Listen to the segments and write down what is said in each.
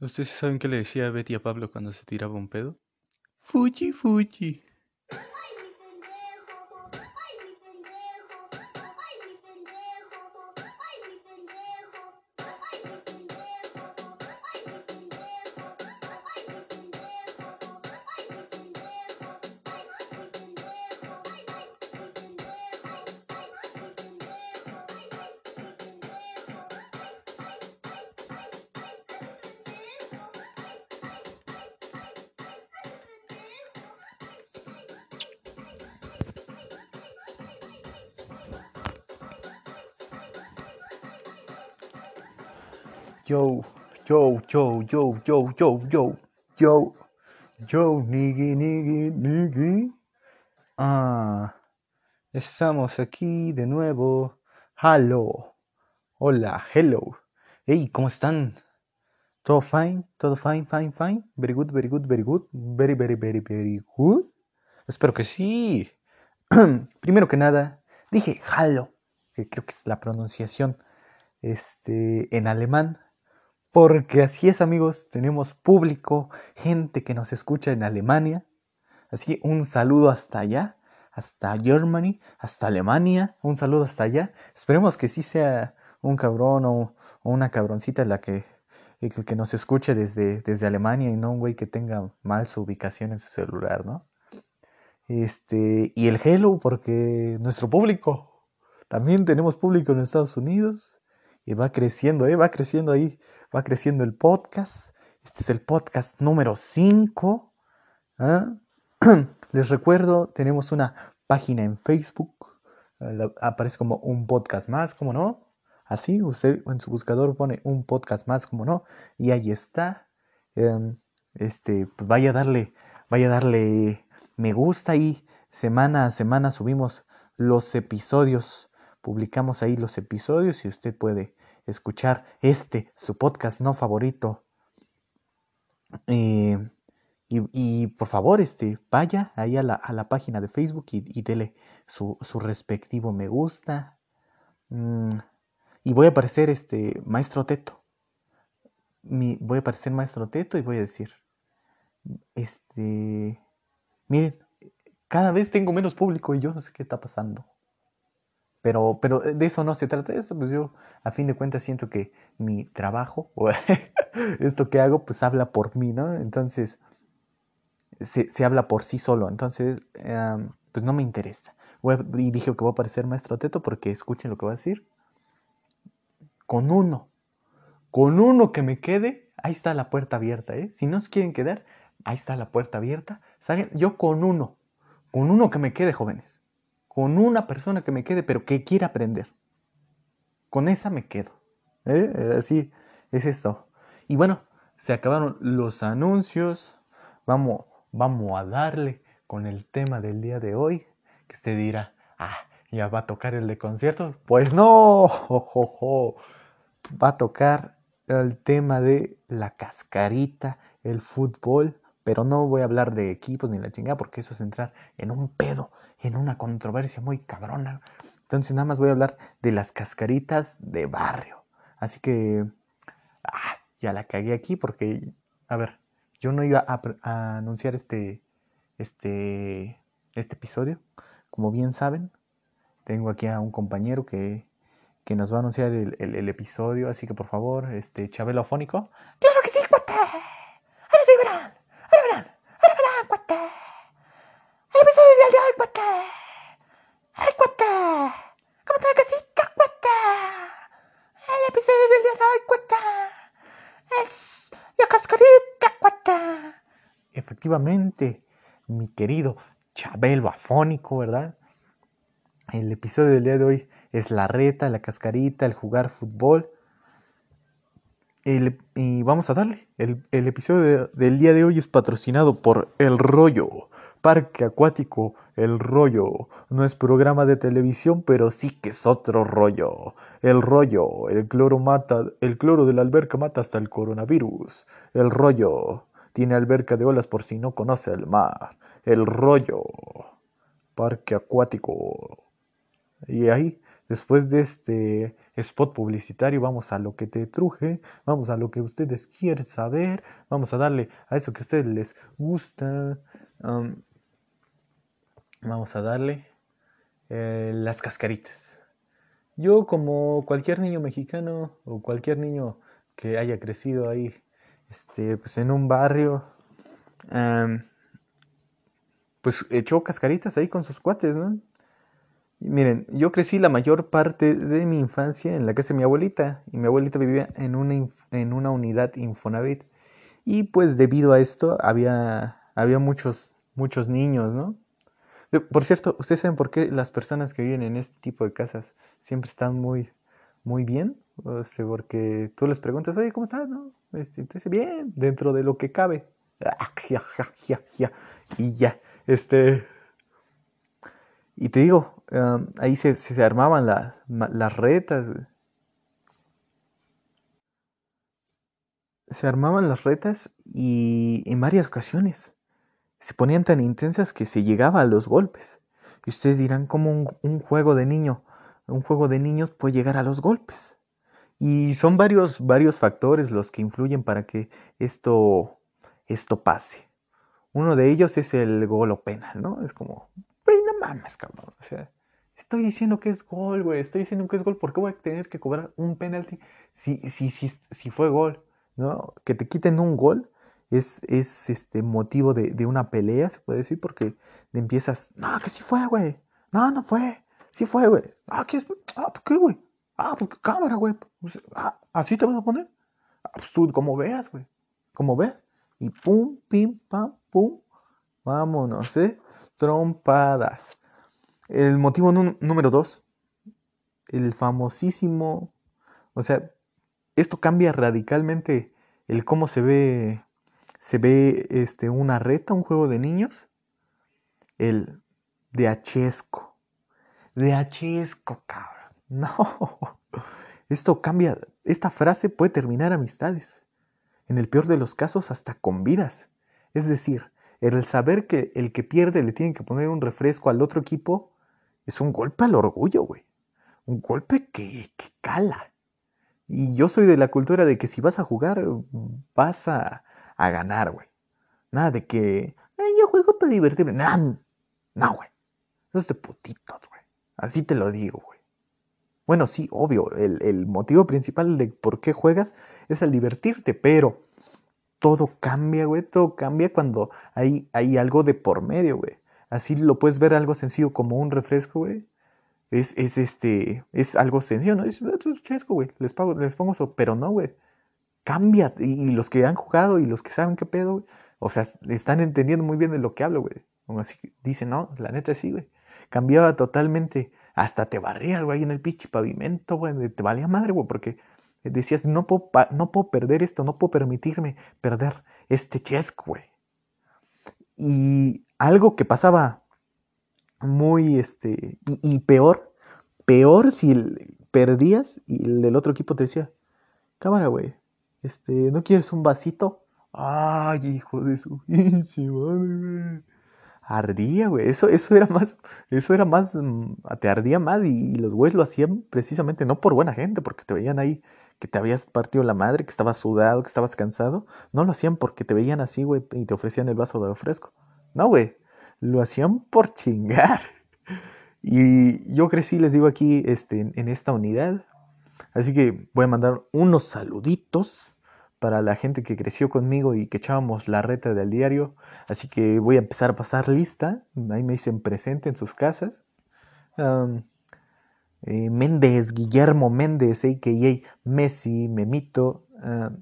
¿Ustedes saben qué le decía Betty a Pablo cuando se tiraba un pedo? Fuchi, fuchi. yo, yo, yo, yo, yo, yo, niggi, niggi, niggi. Ah, estamos aquí de nuevo. Hello, hola, hello. Hey, ¿cómo están? ¿Todo fine? ¿Todo fine, fine, fine? Very good, very good, very good. Very, very, very, very good. Espero que sí. Primero que nada, dije hello, que creo que es la pronunciación este, en alemán porque así es amigos, tenemos público, gente que nos escucha en Alemania. Así un saludo hasta allá, hasta Germany, hasta Alemania, un saludo hasta allá. Esperemos que sí sea un cabrón o, una cabroncita la que, el que nos escuche desde, desde Alemania y no un güey que tenga mal su ubicación en su celular, ¿no? Este, y el Hello, porque nuestro público, también tenemos público en Estados Unidos, y va creciendo, ¿eh? va creciendo ahí, va creciendo el podcast. Este es el podcast número 5. ¿ah? Les recuerdo, tenemos una página en Facebook. Aparece como un podcast más, como no. Así, usted en su buscador pone un podcast más, como no. Y ahí está. Em, este, pues vaya a darle, vaya a darle me gusta y semana a semana subimos los episodios publicamos ahí los episodios y usted puede escuchar este, su podcast no favorito. Eh, y, por favor, este, vaya ahí a la, a la página de Facebook y, y dele su, su, respectivo me gusta. Mm, y voy a aparecer este maestro Teto. Mi, voy a aparecer maestro Teto y voy a decir, este, miren, cada vez tengo menos público y yo no sé qué está pasando. Pero, pero de eso no se trata eso, pues yo a fin de cuentas siento que mi trabajo o esto que hago pues habla por mí, ¿no? Entonces se, se habla por sí solo, entonces pues no me interesa. y dije que voy a aparecer maestro Teto porque escuchen lo que voy a decir. Con uno, con uno que me quede, ahí está la puerta abierta, ¿eh? Si no se quieren quedar, ahí está la puerta abierta. ¿Saben? Yo con uno, con uno que me quede, jóvenes con una persona que me quede, pero que quiera aprender. Con esa me quedo. ¿eh? Así es esto. Y bueno, se acabaron los anuncios. Vamos, vamos a darle con el tema del día de hoy. Que usted dirá, ah, ya va a tocar el de conciertos. Pues no, va a tocar el tema de la cascarita, el fútbol. Pero no voy a hablar de equipos ni la chingada porque eso es entrar en un pedo en una controversia muy cabrona. Entonces nada más voy a hablar de las cascaritas de barrio. Así que ah, ya la cagué aquí porque, a ver, yo no iba a, anunciar este, este, este episodio. Como bien saben, tengo aquí a un compañero que, que nos va a anunciar el, el, episodio. Así que por favor, este Chabelo Afónico. ¡Claro que sí, cuate! Ahora sí verán, ahora verán, cuate. De hoy, cuate. ¡Ay, cuate! ¿Cómo está la casita, cuate? El episodio del día de hoy. Es la cascarita, cuate. Efectivamente, mi querido Chabelo afónico, ¿verdad? El episodio del día de hoy es la reta, la cascarita, el jugar fútbol. El, y vamos a darle. El, el episodio del día de hoy es patrocinado por El Rollo Parque Acuático El Rollo. No es programa de televisión, pero sí que es otro rollo. El rollo, el cloro mata, el cloro de la alberca mata hasta el coronavirus. El rollo, tiene alberca de olas por si no conoce el mar. El rollo, parque acuático. Y ahí después de este spot publicitario, vamos a lo que te truje, vamos a lo que ustedes quieren saber, vamos a darle a eso que a ustedes les gusta. Vamos a darle eh, las cascaritas. Yo como cualquier niño mexicano o cualquier niño que haya crecido ahí este, pues en un barrio, pues echó cascaritas ahí con sus cuates, ¿no? Miren, yo crecí la mayor parte de mi infancia en la casa de mi abuelita y mi abuelita vivía en una, en una unidad Infonavit y pues debido a esto había, había muchos, muchos niños, ¿no? Por cierto, ¿ustedes saben por qué las personas que viven en este tipo de casas siempre están muy, muy bien? O sea, porque tú les preguntas, oye, ¿cómo estás? No? Este, bien, dentro de lo que cabe. Ah, y ya, este... Y te digo, ahí se, se, armaban las retas. Se armaban las retas y en varias ocasiones se ponían tan intensas que se llegaba a los golpes. Y ustedes dirán, ¿cómo un, juego de niño, un juego de niños puede llegar a los golpes? Y son varios, varios factores los que influyen para que esto, esto pase. Uno de ellos es el gol o penal, ¿no? Es como, no mames, cabrón. O sea, Estoy diciendo que es gol, güey. Estoy diciendo que es gol. ¿Por qué voy a tener que cobrar un penalti si, si, si, si fue gol? ¿no? Que te quiten un gol es, es este motivo de, de, una pelea, se puede decir, porque empiezas, no, que sí fue, güey. No, no fue. Sí fue, güey. Ah, ¿qué es? Ah, ¿por qué, güey? Ah, pues cámara, güey. Pues, ah, ¿Así te vas a poner? Ah, pues tú, como veas, güey. Como ves. Y pum, pim, pam, pum. Vámonos, ¿eh? Trompadas. El motivo número dos, el famosísimo, o sea, esto cambia radicalmente el cómo se ve, se ve este, una reta, un juego de niños, el de achesco, de achesco, cabrón, no, esto cambia, esta frase puede terminar amistades, en el peor de los casos hasta con vidas, es decir, el saber que el que pierde le tiene que poner un refresco al otro equipo, es un golpe al orgullo, güey. Un golpe que, que cala. Y yo soy de la cultura de que si vas a jugar, vas a, a ganar, güey. Nada de que, yo juego para divertirme. No, no, güey. Eso es de putitos, güey. Así te lo digo, güey. Bueno, sí, obvio, el, el, motivo principal de por qué juegas es el divertirte, pero todo cambia, güey, todo cambia cuando hay, hay algo de por medio, güey. Así lo puedes ver algo sencillo como un refresco, güey. Es, es este, es algo sencillo, ¿no? Es, es chesco, güey. Les, pago, les pongo eso, pero no, güey. Cambia. Y, los que han jugado y los que saben qué pedo, güey. O sea, están entendiendo muy bien de lo que hablo, güey. Como así dicen, no, la neta sí, güey. Cambiaba totalmente. Hasta te barrías, güey, en el pinche pavimento, güey. Te valía madre, güey, porque decías, no puedo, no puedo perder esto, no puedo permitirme perder este chesco, güey. Y algo que pasaba muy, este, y, peor, peor si perdías y el del otro equipo te decía, cámara, güey, este, ¿no quieres un vasito? Ay, hijo de su pinche madre, Ardía, güey. Eso, eso era más, eso era más, mm, te ardía más y, los güeyes lo hacían precisamente no por buena gente, porque te veían ahí que te habías partido la madre, que estabas sudado, que estabas cansado. No lo hacían porque te veían así, güey, y te ofrecían el vaso de fresco. No, güey. Lo hacían por chingar. Y yo crecí, les digo aquí, este, en esta unidad. Así que voy a mandar unos saluditos para la gente que creció conmigo y que echábamos la reta del diario. Así que voy a empezar a pasar lista. Ahí me dicen presente en sus casas. Eh, Méndez, Guillermo Méndez, a.k.a. Messi, Memito,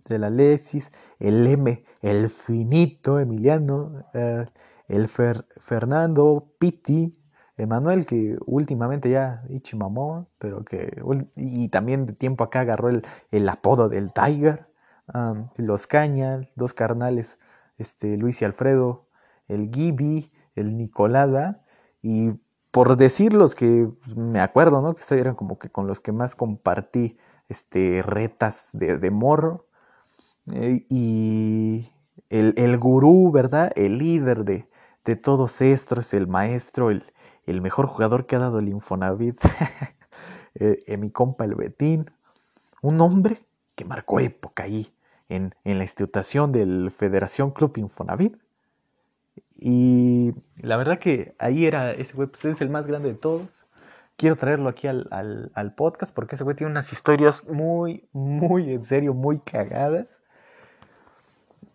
de la Alexis, el M, el finito Emiliano, uh, el Fernando Pitti, Emanuel, que últimamente ya Ichimamón, pero que y también de tiempo acá agarró el, el apodo del Tiger, los Cañas, dos carnales, este, Luis y Alfredo, el Gibi, el Nicolás, y por decir los que me acuerdo, ¿no? Que eran como que con los que más compartí este, retas de, de morro. Eh, y el, el, gurú, ¿verdad? El líder de, de todos estos, el maestro, el, el mejor jugador que ha dado el Infonavit, eh, eh, mi compa el Betín, un hombre que marcó época ahí en, en la institución del Federación Club Infonavit. Y la verdad que ahí era, ese güey pues es el más grande de todos. Quiero traerlo aquí al, al, podcast porque ese güey tiene unas historias muy, muy, en serio, muy cagadas.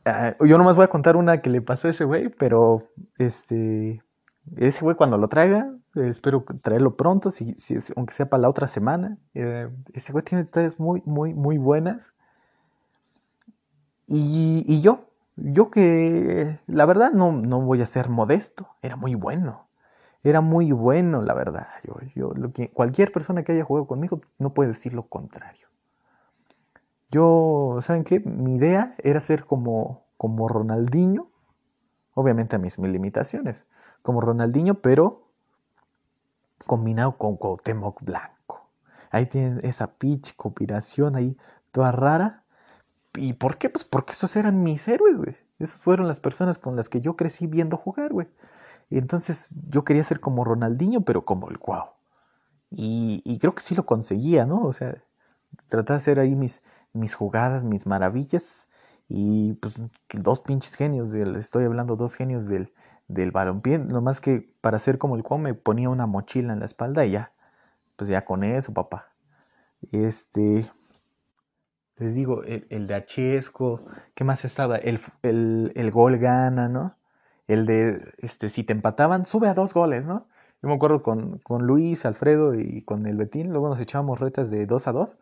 Ah, yo nomás voy a contar una que le pasó a ese güey, pero este, ese güey cuando lo traiga, eh, espero traerlo pronto, si, si, aunque sea para la otra semana. Eh, ese güey tiene historias muy, muy, muy buenas. Y, y yo, yo que la verdad no, no voy a ser modesto, era muy bueno. Era muy bueno, la verdad. Yo, yo, lo que, cualquier persona que haya jugado conmigo no puede decir lo contrario. Yo, ¿saben qué? Mi idea era ser como, como Ronaldinho, obviamente a mis, mis limitaciones, como Ronaldinho, pero combinado con Cuauhtémoc Blanco. Ahí tienen esa pitch, combinación ahí toda rara. ¿Y por qué? Pues porque esos eran mis héroes, güey. Esas fueron las personas con las que yo crecí viendo jugar, güey. Y entonces yo quería ser como Ronaldinho, pero como el Cuau. Y, y creo que sí lo conseguía, ¿no? O sea, tratar de hacer ahí mis, mis jugadas, mis maravillas. Y pues dos pinches genios, del, estoy hablando dos genios del, del balompié. Nomás que para ser como el cual me ponía una mochila en la espalda y ya. Pues ya con eso, papá. Este. Les digo, el, el de Achesco. ¿Qué más estaba? El, el, el gol gana, ¿no? El de, este, si te empataban, sube a dos goles, ¿no? Yo me acuerdo con, con Luis, Alfredo y con el Betín, luego nos echábamos retas de dos a dos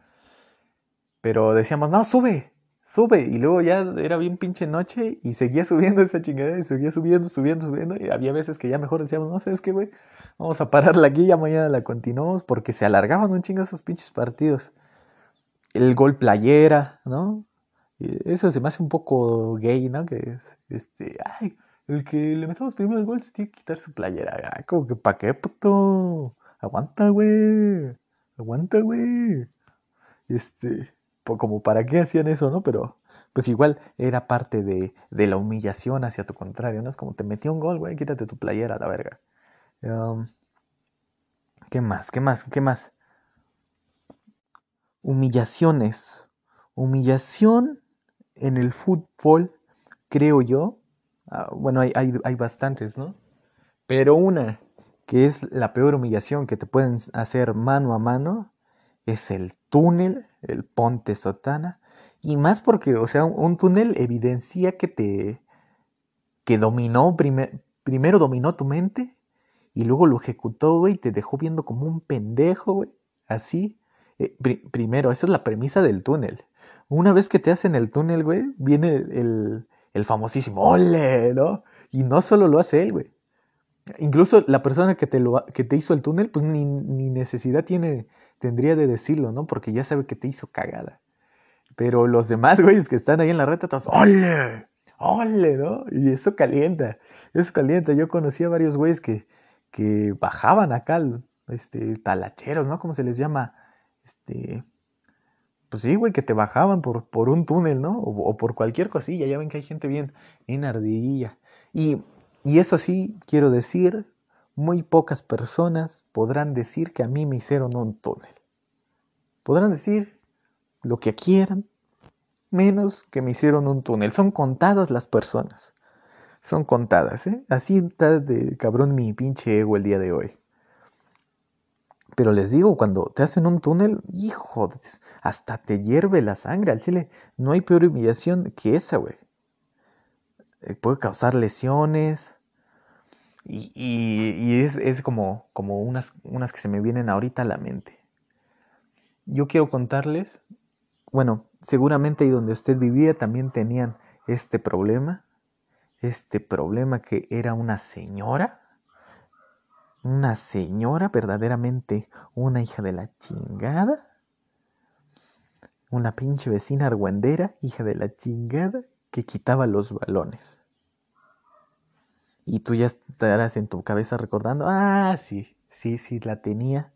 pero decíamos, no, sube, sube. Y luego ya era bien pinche noche y seguía subiendo esa chingada y seguía subiendo, subiendo, subiendo. Y había veces que ya mejor decíamos, no, ¿sabes qué, güey? Vamos a pararla aquí, ya mañana la continuamos porque se alargaban un chingo esos pinches partidos. El gol playera, ¿no? Eso se me hace un poco gay, ¿no? Que es, este, ay, el que le metamos primero el gol se tiene que quitar su playera. Ay, como que pa' qué, puto. Aguanta, güey. Aguanta, güey. Este, como para qué hacían eso, ¿no? Pero pues igual era parte de, de, la humillación hacia tu contrario, ¿no? Es como te metió un gol, güey, quítate tu playera la verga. Um, ¿Qué más? ¿Qué más? ¿Qué más? Humillaciones. Humillación en el fútbol, creo yo. Uh, bueno, hay, hay, hay bastantes, ¿no? Pero una que es la peor humillación que te pueden hacer mano a mano es el túnel, el ponte sotana, y más porque, o sea, un, túnel evidencia que te, que dominó, primero dominó tu mente, y luego lo ejecutó, güey, y te dejó viendo como un pendejo, güey, así. Eh, primero, esa es la premisa del túnel. Una vez que te hacen el túnel, güey, viene el, el famosísimo ole, ¿no? Y no solo lo hace él, güey. Incluso la persona que te, lo, que te hizo el túnel, pues ni, ni, necesidad tiene, tendría de decirlo, ¿no? Porque ya sabe que te hizo cagada. Pero los demás güeyes que están ahí en la reta, todos, ¡ole! ¡ole! ¿no? Y eso calienta, eso calienta. Yo conocí a varios güeyes que, que bajaban acá, este, talacheros, ¿no? ¿Cómo se les llama? Este, pues sí, güey, que te bajaban por, por un túnel, ¿no? O, por cualquier cosilla. Ya ven que hay gente bien, bien ardilla. Y y eso sí, quiero decir, muy pocas personas podrán decir que a mí me hicieron un túnel. Podrán decir lo que quieran, menos que me hicieron un túnel. Son contadas las personas. Son contadas, ¿eh? Así está de cabrón mi pinche ego el día de hoy. Pero les digo, cuando te hacen un túnel, hijo, hasta te hierve la sangre al chile. No hay peor humillación que esa, güey. Eh, puede causar lesiones, y, es, es, como, como unas, unas que se me vienen ahorita a la mente. Yo quiero contarles, bueno, seguramente ahí donde usted vivía también tenían este problema, este problema que era una señora, una señora verdaderamente una hija de la chingada, una pinche vecina argüendera, hija de la chingada, que quitaba los balones. Y tú ya estarás en tu cabeza recordando, ah, sí, sí, sí, la tenía,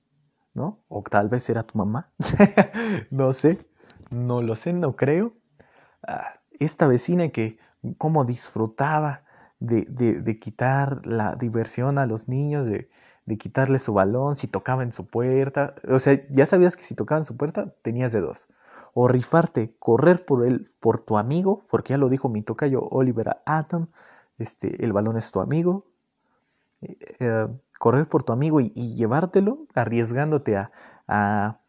¿no? O tal vez era tu mamá, no sé, no lo sé, no creo. Ah, esta vecina que cómo disfrutaba de, de, quitar la diversión a los niños, de, de quitarle su balón, si tocaba en su puerta. O sea, ya sabías que si tocaba en su puerta, tenías de dos. O rifarte, correr por él, por tu amigo, porque ya lo dijo mi tocayo Oliver Atom, este, el balón es tu amigo. Eh, eh, correr por tu amigo y, llevártelo, arriesgándote a, a,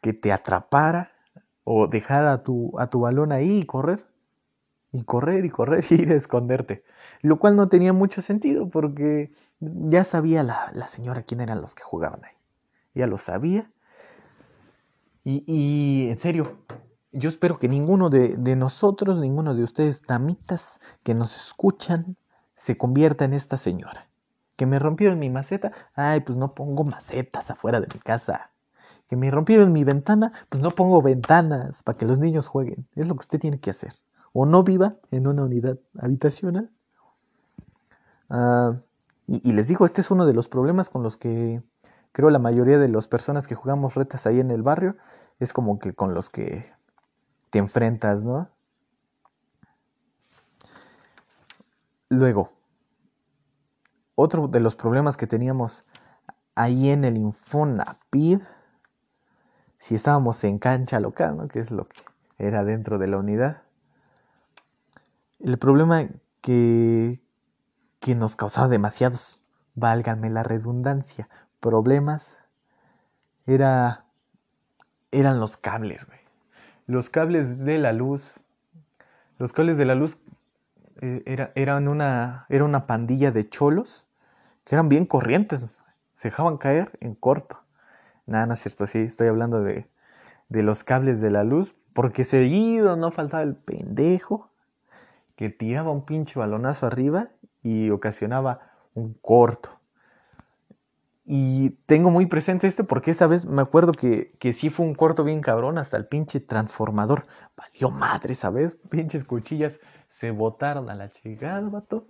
que te atrapara o dejar a tu, a tu balón ahí y correr. Y correr y correr y ir a esconderte. Lo cual no tenía mucho sentido porque ya sabía la, la señora quién eran los que jugaban ahí. Ya lo sabía. Y, y en serio, yo espero que ninguno de, de, nosotros, ninguno de ustedes, damitas que nos escuchan, se convierta en esta señora que me rompieron mi maceta, ay, pues no pongo macetas afuera de mi casa. Que me rompieron mi ventana, pues no pongo ventanas para que los niños jueguen. Es lo que usted tiene que hacer. O no viva en una unidad habitacional. Ah, y, y les digo, este es uno de los problemas con los que creo la mayoría de las personas que jugamos retas ahí en el barrio es como que con los que te enfrentas, ¿no? Luego, otro de los problemas que teníamos ahí en el Infonapid, si estábamos en cancha local, ¿no? que es lo que era dentro de la unidad, el problema que, que nos causaba demasiados, válganme la redundancia, problemas, era, eran los cables, Los cables de la luz, los cables de la luz eh, era, eran una, era una pandilla de cholos que eran bien corrientes, se dejaban caer en corto. Nada, no es cierto, sí, estoy hablando de, de los cables de la luz, porque seguido no faltaba el pendejo que tiraba un pinche balonazo arriba y ocasionaba un corto. Y tengo muy presente este porque esa vez me acuerdo que, que sí fue un corto bien cabrón, hasta el pinche transformador. Valió madre, ¿sabes? Pinches cuchillas se botaron a la chingada, vato.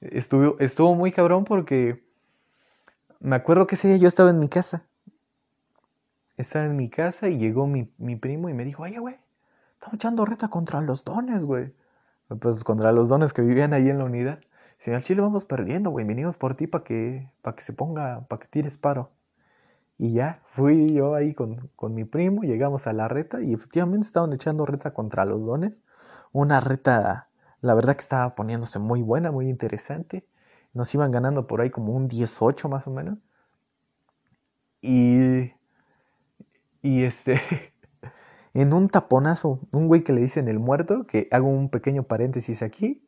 Estuvo, estuvo muy cabrón porque me acuerdo que ese día yo estaba en mi casa. Estaba en mi casa y llegó mi, mi primo y me dijo, oye, güey, estamos echando reta contra los dones, güey. Pues contra los dones que vivían ahí en la unidad. Si chile vamos perdiendo, güey, venimos por ti para que, que se ponga, para que tires paro. Y ya, fui yo ahí con, con, mi primo, llegamos a la reta y efectivamente estaban echando reta contra los dones. Una reta la verdad que estaba poniéndose muy buena, muy interesante. Nos iban ganando por ahí como un 18 más o menos. Y, y este, en un taponazo, un güey que le dicen el muerto, que hago un pequeño paréntesis aquí.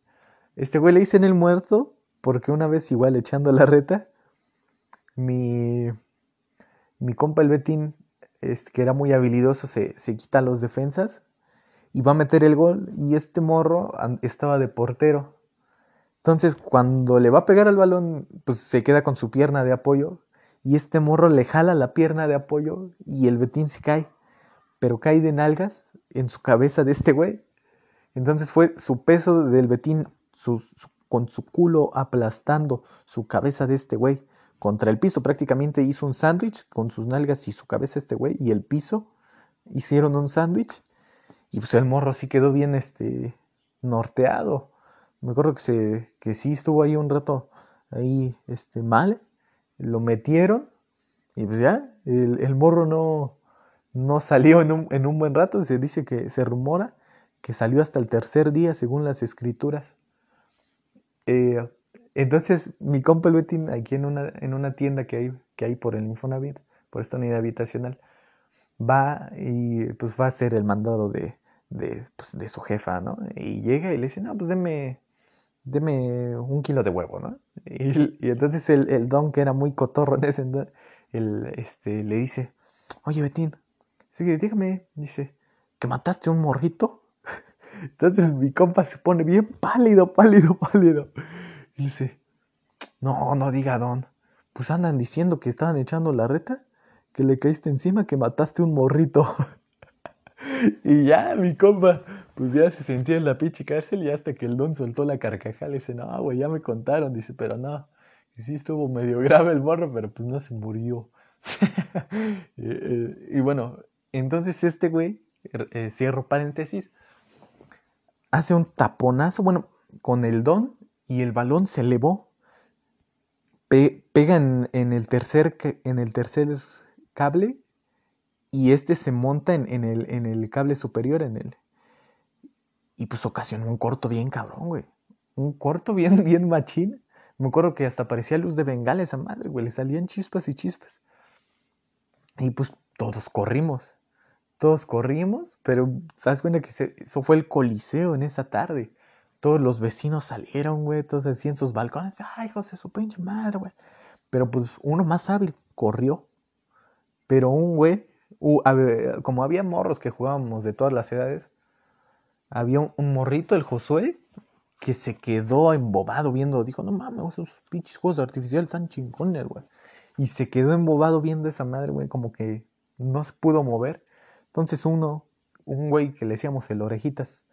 Este güey le dicen el muerto porque una vez igual echando la reta, mi, mi compa el Betín, este, que era muy habilidoso, se, se quita los defensas y va a meter el gol y este morro estaba de portero. Entonces cuando le va a pegar al balón, pues se queda con su pierna de apoyo y este morro le jala la pierna de apoyo y el Betín se cae, pero cae de nalgas en su cabeza de este güey. Entonces fue su peso del Betín con su culo aplastando su cabeza de este güey contra el piso. Prácticamente hizo un sándwich con sus nalgas y su cabeza este güey y el piso hicieron un sándwich y pues el morro sí quedó bien este, norteado. Me acuerdo que, se, que sí estuvo ahí un rato ahí este, mal. Lo metieron y pues ya, el, el morro no, no salió en un, en un, buen rato. Se dice que se rumora que salió hasta el tercer día según las escrituras. Eh, entonces mi compa el aquí en una, en una tienda que hay, que hay por el Infonavit, por esta unidad habitacional, va y pues va a hacer el mandado de, de, pues, de su jefa, ¿no? Y llega y le dice, no, pues deme, deme un kilo de huevo, ¿no? Y, entonces el, el, don, que era muy cotorro en ese el, este, le dice, oye Betín, sigue, dígame, dice, ¿que mataste un morrito? Entonces mi compa se pone bien pálido, pálido, pálido. Y dice, no, no diga don, pues andan diciendo que estaban echando la reta que le caíste encima que mataste un morrito. y ya, mi compa, pues ya se sentía en la pinche cárcel y hasta que el don soltó la carcajada le dice, no, güey, ya me contaron, dice, pero no, y sí estuvo medio grave el morro, pero pues no se murió. Eh, y, bueno, entonces este güey, eh, cierro paréntesis, hace un taponazo, bueno, con el don y el balón se elevó pe- pega en, el tercer, en el tercer cable y este se monta en, en el, en el cable superior, en el... Y pues ocasionó un corto bien cabrón, güey. Un corto bien, bien machín. Me acuerdo que hasta parecía luz de bengala esa madre, güey. Le salían chispas y chispas. Y pues todos corrimos. Todos corrimos, pero ¿sabes cuenta que eso fue el coliseo en esa tarde? Todos los vecinos salieron, güey, todos así en sus balcones. Ay, José, su pinche madre, güey. Pero pues uno más hábil corrió. Pero un güey, como había morros que jugábamos de todas las edades, había un, un morrito, el Josué, que se quedó embobado viendo, dijo, no mames, esos pinches juegos artificiales tan chingones, güey. Y se quedó embobado viendo esa madre, güey, como que no se pudo mover. Entonces uno, un güey que le decíamos el orejitas,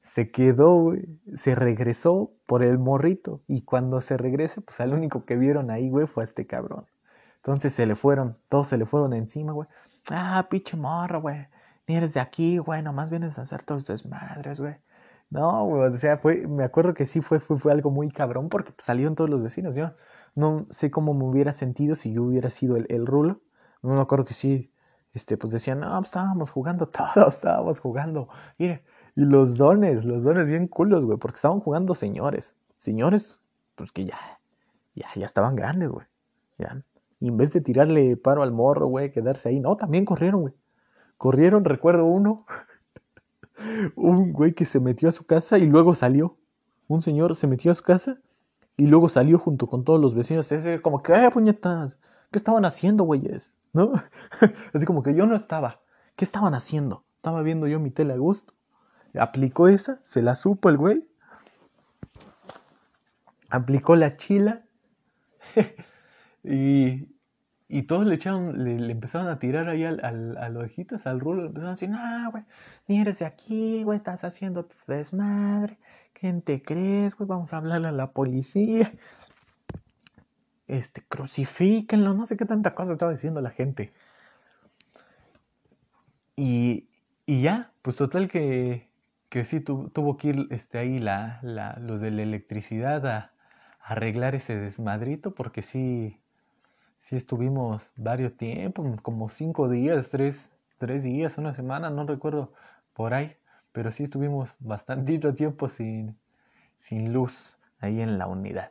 se quedó, güey, se regresó por el morrito. Y cuando se regrese, pues al único que vieron ahí, güey, fue a este cabrón. Entonces se le fueron, todos se le fueron encima, güey. Ah, pinche morro, güey. Ni eres de aquí, güey, nomás vienes a hacer todos estos madres, güey. No, güey, o sea, fue, me acuerdo que sí fue, fue, fue algo muy cabrón porque salieron todos los vecinos. Yo no sé cómo me hubiera sentido si yo hubiera sido el, el rulo. No me acuerdo que sí, este, pues decían, no, pues, estábamos jugando todos, estábamos jugando. Mire, y los dones, los dones bien culos, güey, porque estaban jugando señores. Señores, pues que ya, ya, ya estaban grandes, güey. Ya. Y en vez de tirarle paro al morro, güey, quedarse ahí, no, también corrieron, güey. Corrieron, recuerdo uno, un güey que se metió a su casa y luego salió. Un señor se metió a su casa y luego salió junto con todos los vecinos. Ese, como que, ¡eh, puñetas! ¿Qué estaban haciendo, güeyes? ¿No? Así como que yo no estaba. ¿Qué estaban haciendo? Estaba viendo yo mi tele a gusto. Aplicó esa, se la supo el güey. Aplicó la chila. y, y todos le echaron, le, empezaron a tirar ahí al, al, a los ojitos, al rulo. Le empezaron a decir, no, güey, ni eres de aquí, güey, estás haciendo desmadre. ¿Quién te crees, güey? Vamos a hablarle a la policía. Este, crucifíquenlo, no sé qué tanta cosa estaba diciendo la gente. Y, y ya, pues total que, que sí tu, tuvo que ir este, ahí la, la, los de la electricidad a, arreglar ese desmadrito, porque sí, sí estuvimos varios tiempos, como cinco días, tres, tres días, una semana, no recuerdo por ahí, pero sí estuvimos bastantito tiempo sin, sin luz ahí en la unidad.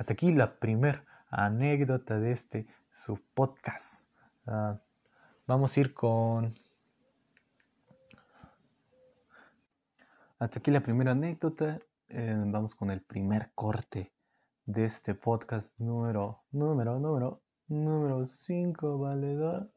Hasta aquí la primer anécdota de este su podcast. Uh, vamos a ir con Hasta aquí la primera anécdota. Eh, vamos con el primer corte de este podcast número, número, número, número 5, valedor.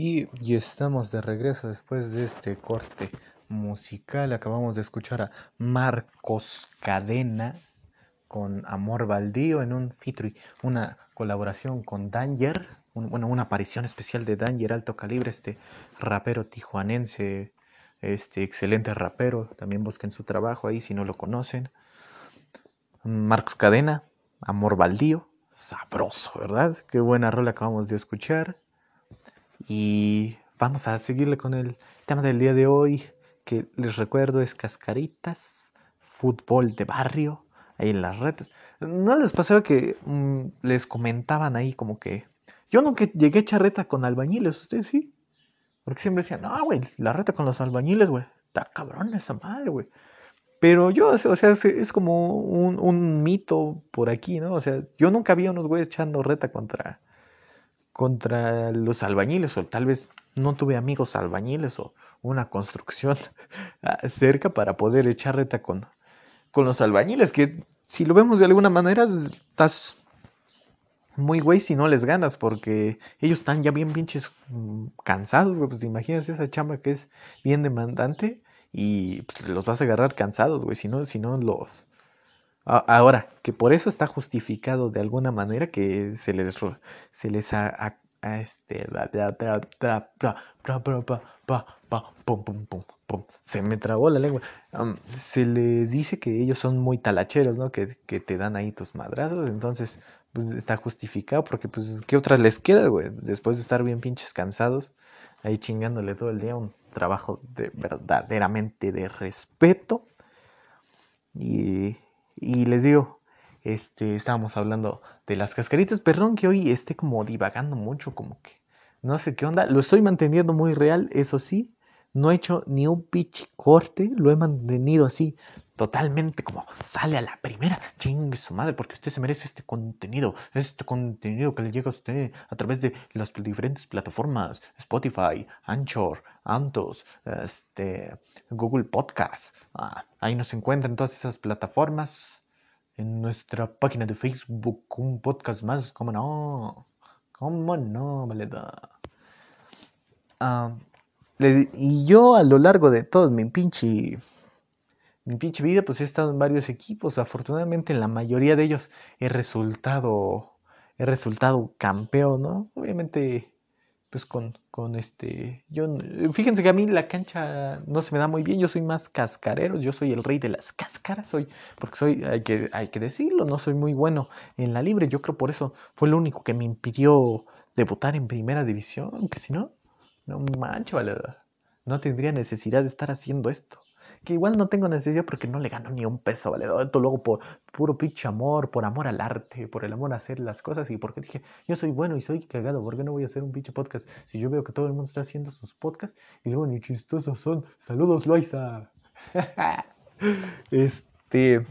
Y, estamos de regreso después de este corte musical. Acabamos de escuchar a Marcos Cadena con Amor Baldío en un featuring, una colaboración con Danger, bueno, una aparición especial de Danger Alto Calibre, este rapero tijuanense, este excelente rapero. También busquen su trabajo ahí si no lo conocen. Marcos Cadena, Amor Baldío, sabroso, ¿verdad? Qué buena rola acabamos de escuchar. Y vamos a seguirle con el tema del día de hoy, que les recuerdo es cascaritas, fútbol de barrio, ahí en las redes. ¿No les pasaba que mm, les comentaban ahí como que yo nunca llegué a echar reta con albañiles, ustedes sí? Porque siempre decían, no, güey, la reta con los albañiles, güey, está cabrón esa madre, güey. Pero yo, o sea, es, es como un, un mito por aquí, ¿no? O sea, yo nunca vi a unos güeyes echando reta contra, contra los albañiles, o tal vez no tuve amigos albañiles o una construcción cerca para poder echar reta con, con los albañiles, que si lo vemos de alguna manera, estás muy güey si no les ganas, porque ellos están ya bien pinches mm, cansados, güey. Pues imagínense esa chamba que es bien demandante y pues, los vas a agarrar cansados, güey. Si no, si no los. Ahora, que por eso está justificado de alguna manera que se les se les este se me trabó la lengua. Se les dice que ellos son muy talacheros, ¿no? Que, que te dan ahí tus madrazos, entonces pues está justificado porque pues qué otras les queda, güey, después de estar bien pinches cansados, ahí chingándole todo el día un trabajo de verdaderamente de respeto. Y, y les digo, este, estábamos hablando de las cascaritas, perdón que hoy esté como divagando mucho, como que no sé qué onda, lo estoy manteniendo muy real, eso sí, no he hecho ni un pitch corte, lo he mantenido así, totalmente como sale a la primera, chingue su madre, porque usted se merece este contenido, este contenido que le llega a usted a través de las diferentes plataformas, Spotify, Anchor, Antos, este, Google Podcast, ah, ahí nos encuentran todas esas plataformas, en nuestra página de Facebook, un podcast más, cómo no, cómo no, valedad. Ah, y yo a lo largo de todo mi pinche mi pinche vida, pues he estado en varios equipos. Afortunadamente, en la mayoría de ellos he resultado, he resultado campeón, ¿no? Obviamente, pues con, con este, yo, fíjense que a mí la cancha no se me da muy bien. Yo soy más cascarero, yo soy el rey de las cáscaras, soy, porque soy, hay que, hay que decirlo, no soy muy bueno en la libre. Yo creo por eso fue lo único que me impidió debutar en primera división, que si no, no manches, vale, no tendría necesidad de estar haciendo esto. Que igual no tengo necesidad porque no le gano ni un peso, ¿vale? Esto luego por puro pinche amor, por amor al arte, por el amor a hacer las cosas y porque dije, yo soy bueno y soy cagado, ¿por qué no voy a hacer un pinche podcast? Si yo veo que todo el mundo está haciendo sus podcasts y luego ni chistosos son. Saludos, Loisa. este.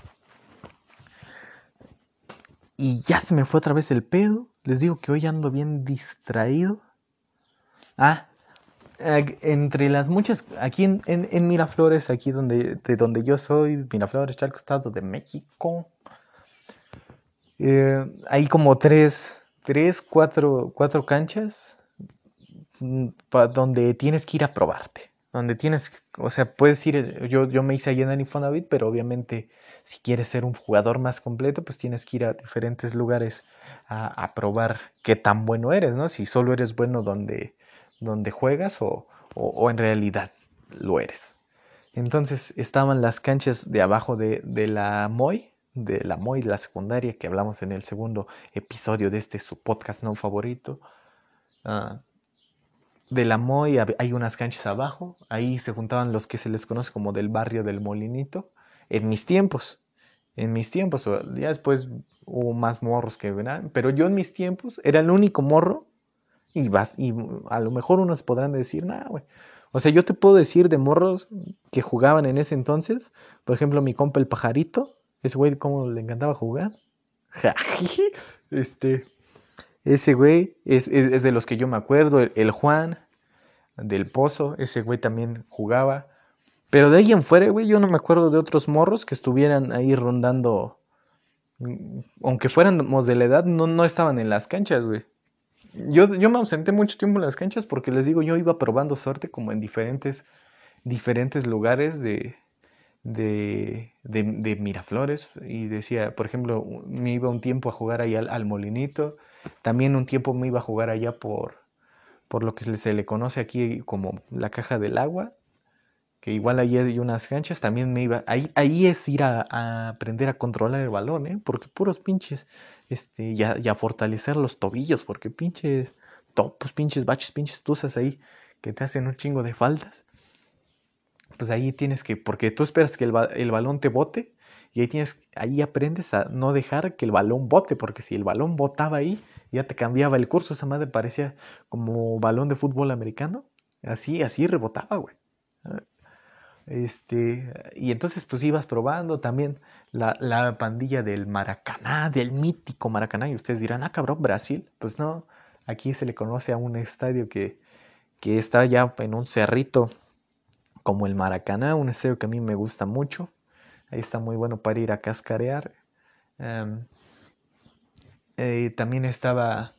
Y ya se me fue otra vez el pedo. Les digo que hoy ando bien distraído. Ah, entre las muchas, aquí en, en, Miraflores, aquí donde, de donde yo soy, Miraflores, Chalco, Estado de México, eh, hay como tres, tres, cuatro, cuatro canchas mm, donde tienes que ir a probarte. Donde tienes, o sea, puedes ir, yo, yo me hice allá en el Infonavit, pero obviamente si quieres ser un jugador más completo, pues tienes que ir a diferentes lugares a, a probar qué tan bueno eres, ¿no? Si solo eres bueno donde, donde juegas o, o, en realidad lo eres. Entonces estaban las canchas de abajo de, de la MOI, de la MOI, la secundaria, que hablamos en el segundo episodio de este su podcast no favorito. Ah, de la MOI hay unas canchas abajo, ahí se juntaban los que se les conoce como del barrio del Molinito, en mis tiempos, en mis tiempos, ya después hubo más morros que verán, pero yo en mis tiempos era el único morro y vas, y a lo mejor unos podrán decir, nah, güey. O sea, yo te puedo decir de morros que jugaban en ese entonces, por ejemplo, mi compa el pajarito, ese güey cómo le encantaba jugar. este, ese güey es, es- es de los que yo me acuerdo, el, el Juan del Pozo, ese güey también jugaba. Pero de ahí en fuera, güey, yo no me acuerdo de otros morros que estuvieran ahí rondando. mm, Aunque fuéramos de la edad, no, no estaban en las canchas, güey. Yo, yo me ausenté mucho tiempo en las canchas porque les digo, yo iba probando suerte como en diferentes, diferentes lugares de, de, de, de Miraflores y decía, por ejemplo, me iba un tiempo a jugar ahí al, al Molinito, también un tiempo me iba a jugar allá por, por lo que se le- se le conoce aquí como la caja del agua, que igual ahí hay unas canchas, también me iba, ahí, ahí es ir a, aprender a controlar el balón, ¿eh? porque puros pinches, este, y a, fortalecer los tobillos, porque pinches topos, pinches baches, pinches tuzas ahí que te hacen un chingo de faltas. Pues ahí tienes que, porque tú esperas que el, el balón te bote y ahí tienes, ahí aprendes a no dejar que el balón bote, porque si el balón botaba ahí, ya te cambiaba el curso, esa madre parecía como balón de fútbol americano, así, así rebotaba, güey. Este, y entonces pues ibas probando también la, la pandilla del Maracaná, del mítico Maracaná, y ustedes dirán, ah, cabrón, Brasil. Pues no, aquí se le conoce a un estadio que, que está ya en un cerrito como el Maracaná, un estadio que a mí me gusta mucho. Ahí está muy bueno para ir a cascarear. Em, eh, también estaba,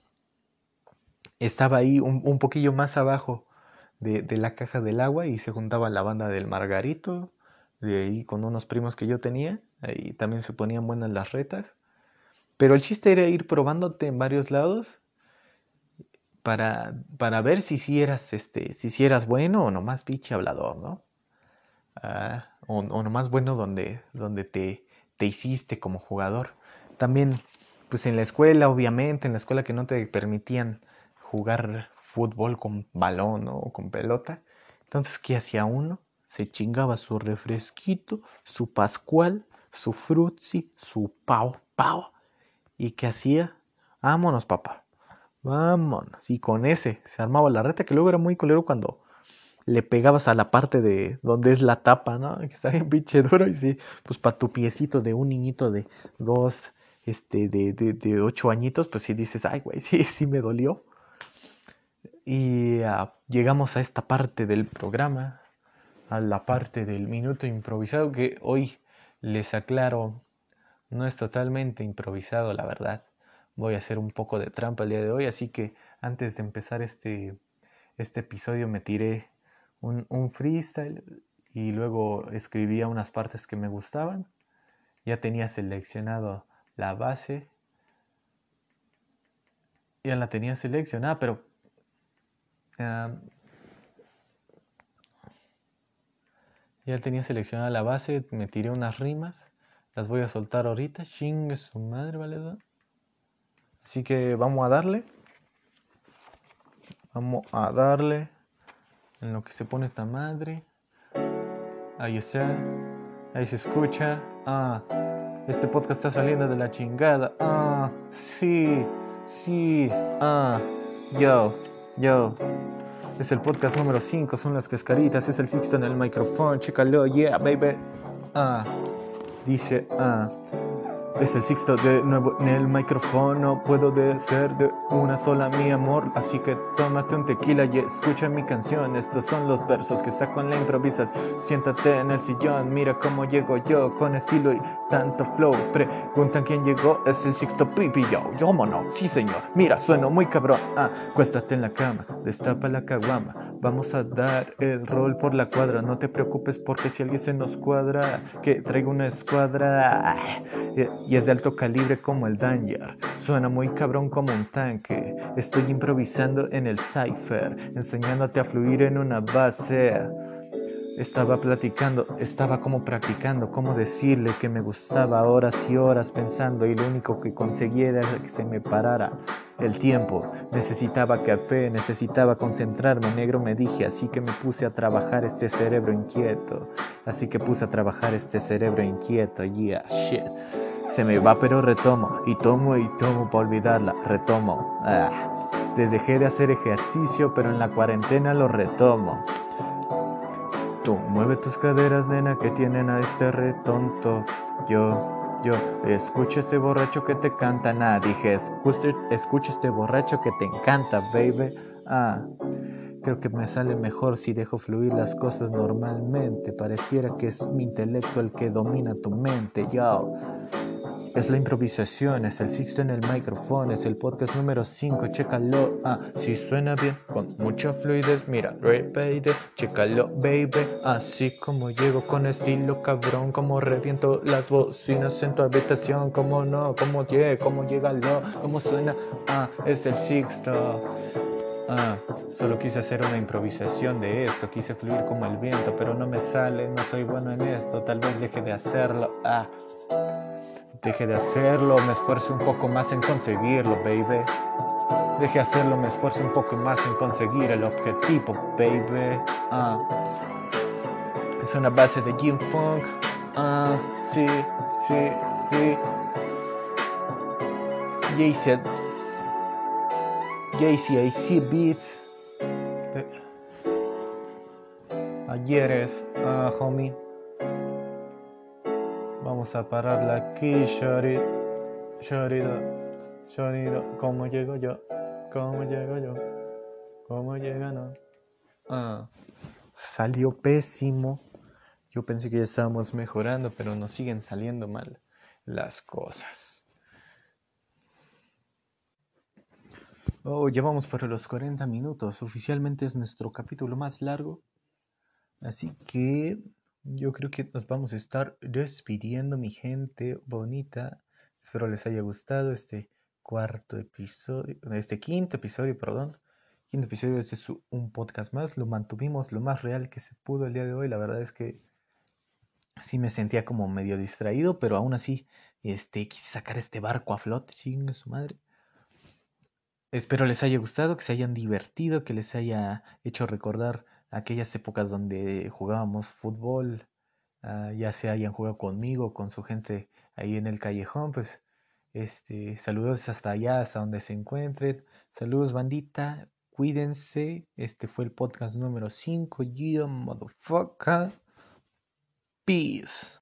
estaba ahí un, un poquillo más abajo de, de la caja del agua y se juntaba la banda del Margarito, de ahí con unos primos que yo tenía, ahí también se ponían buenas las retas. Pero el chiste era ir probándote en varios lados para, para ver si si eras, este, si si eras bueno o nomás pinche hablador, ¿no? Ah, o, o nomás bueno donde, donde te, te hiciste como jugador. También, pues en la escuela, obviamente, en la escuela que no te permitían jugar fútbol con balón o con pelota. Entonces, ¿qué hacía uno? Se chingaba su refresquito, su pascual, su frutzi, su pau pau. ¿Y qué hacía? Vámonos, papá. Vámonos. Y con ese se armaba la reta, que luego era muy colero cuando le pegabas a la parte de donde es la tapa, ¿no? Que está bien pinche duro y sí, pues para tu piecito de un niñito de dos, este, de, de, de ocho añitos, pues sí dices, ay, güey, sí, sí me dolió. Y ah, llegamos a esta parte del programa, a la parte del minuto improvisado, que hoy les aclaro, no es totalmente improvisado, la verdad. Voy a hacer un poco de trampa el día de hoy, así que antes de empezar este, este episodio me tiré un, un freestyle y luego escribía unas partes que me gustaban. Ya tenía seleccionado la base. Ya la tenía seleccionada, pero ah, ya tenía seleccionada la base. Me tiré unas rimas. Las voy a soltar ahorita. Chingue su madre, ¿vale? Así que vamos a darle. Vamos a darle en lo que se pone esta madre. Ahí está. Ahí se escucha. Ah, este podcast está saliendo de la chingada. Ah, sí, sí. Ah, yo, yo. Es el podcast número 5, son las cascaritas, es el sexto en el micrófono, chécalo, yeah, baby. Ah, dice, ah. Es el sexto de nuevo en el micrófono. Puedo ser de una sola mi amor. Así que tómate un tequila y escucha mi canción. Estos son los versos que saco en la improvisas. Siéntate en el sillón, mira cómo llego yo con estilo y tanto flow. Preguntan quién llegó, es el sexto pipi yo. Yo mono, sí señor. Mira, sueno muy cabrón. Ah, cuéstate en la cama, destapa la caguama. Vamos a dar el rol por la cuadra. No te preocupes porque si alguien se nos cuadra, que traigo una escuadra. Ah, y es de alto calibre como el Danger. Suena muy cabrón como un tanque. Estoy improvisando en el cipher, enseñándote a fluir en una base. Estaba platicando, estaba como practicando, cómo decirle que me gustaba horas y horas pensando y lo único que conseguía era que se me parara el tiempo. Necesitaba café, necesitaba concentrarme, negro me dije, así que me puse a trabajar este cerebro inquieto. Así que puse a trabajar este cerebro inquieto, yeah, shit. Se me va pero retomo, y tomo y tomo para olvidarla, retomo. Ah. Dejé de hacer ejercicio, pero en la cuarentena lo retomo. Mueve tus caderas, nena, que tienen a este retonto. Yo, yo, escucha este borracho que te canta. Nah, dije, escucha, escucha este borracho que te encanta, baby. Ah, creo que me sale mejor si dejo fluir las cosas normalmente. Pareciera que es mi intelecto el que domina tu mente, yo. Es la improvisación, es el sixto en el micrófono, es el podcast número 5, chécalo. Ah, si suena bien, con mucha fluidez, mira, repeat, chécalo, baby. Así como llego con estilo cabrón, como reviento las bocinas en tu habitación, como no, como llega, como llega lo, como suena. Ah, es el sixto. Ah, solo quise hacer una improvisación de esto, quise fluir como el viento, pero no me sale, no soy bueno en esto, tal vez deje de hacerlo. Ah, deje de hacerlo, me esfuerzo un poco más en conseguirlo, baby. Deje de hacerlo, me esfuerzo un poco más en conseguir el objetivo, baby. Ah, es una base de Jim Funk. Ah, sí, sí, sí. Jay-Z JCIC Beats. Ayeres, ah, homie. Vamos a pararla aquí, shorty. Shorty, shorty. ¿Cómo llego yo? ¿Cómo llego yo? ¿Cómo llega no? Ah, salió pésimo. Yo pensé que ya estábamos mejorando, pero nos siguen saliendo mal las cosas. Oh, ya vamos para los 40 minutos. Oficialmente es nuestro capítulo más largo. Así que yo creo que nos vamos a estar despidiendo, mi gente bonita. Espero les haya gustado este cuarto episodio, este quinto episodio, perdón. Quinto episodio, este es un podcast más. Lo mantuvimos lo más real que se pudo el día de hoy. La verdad es que sí me sentía como medio distraído, pero aún así este, quise sacar este barco a flote, chingue su madre. Espero les haya gustado, que se hayan divertido, que les haya hecho recordar aquellas épocas donde jugábamos fútbol, uh, ya se hayan jugado conmigo, con su gente ahí en el callejón, pues este, saludos hasta allá, hasta donde se encuentren. Saludos bandita, cuídense. Este fue el podcast número 5, yo motherfucker. Peace.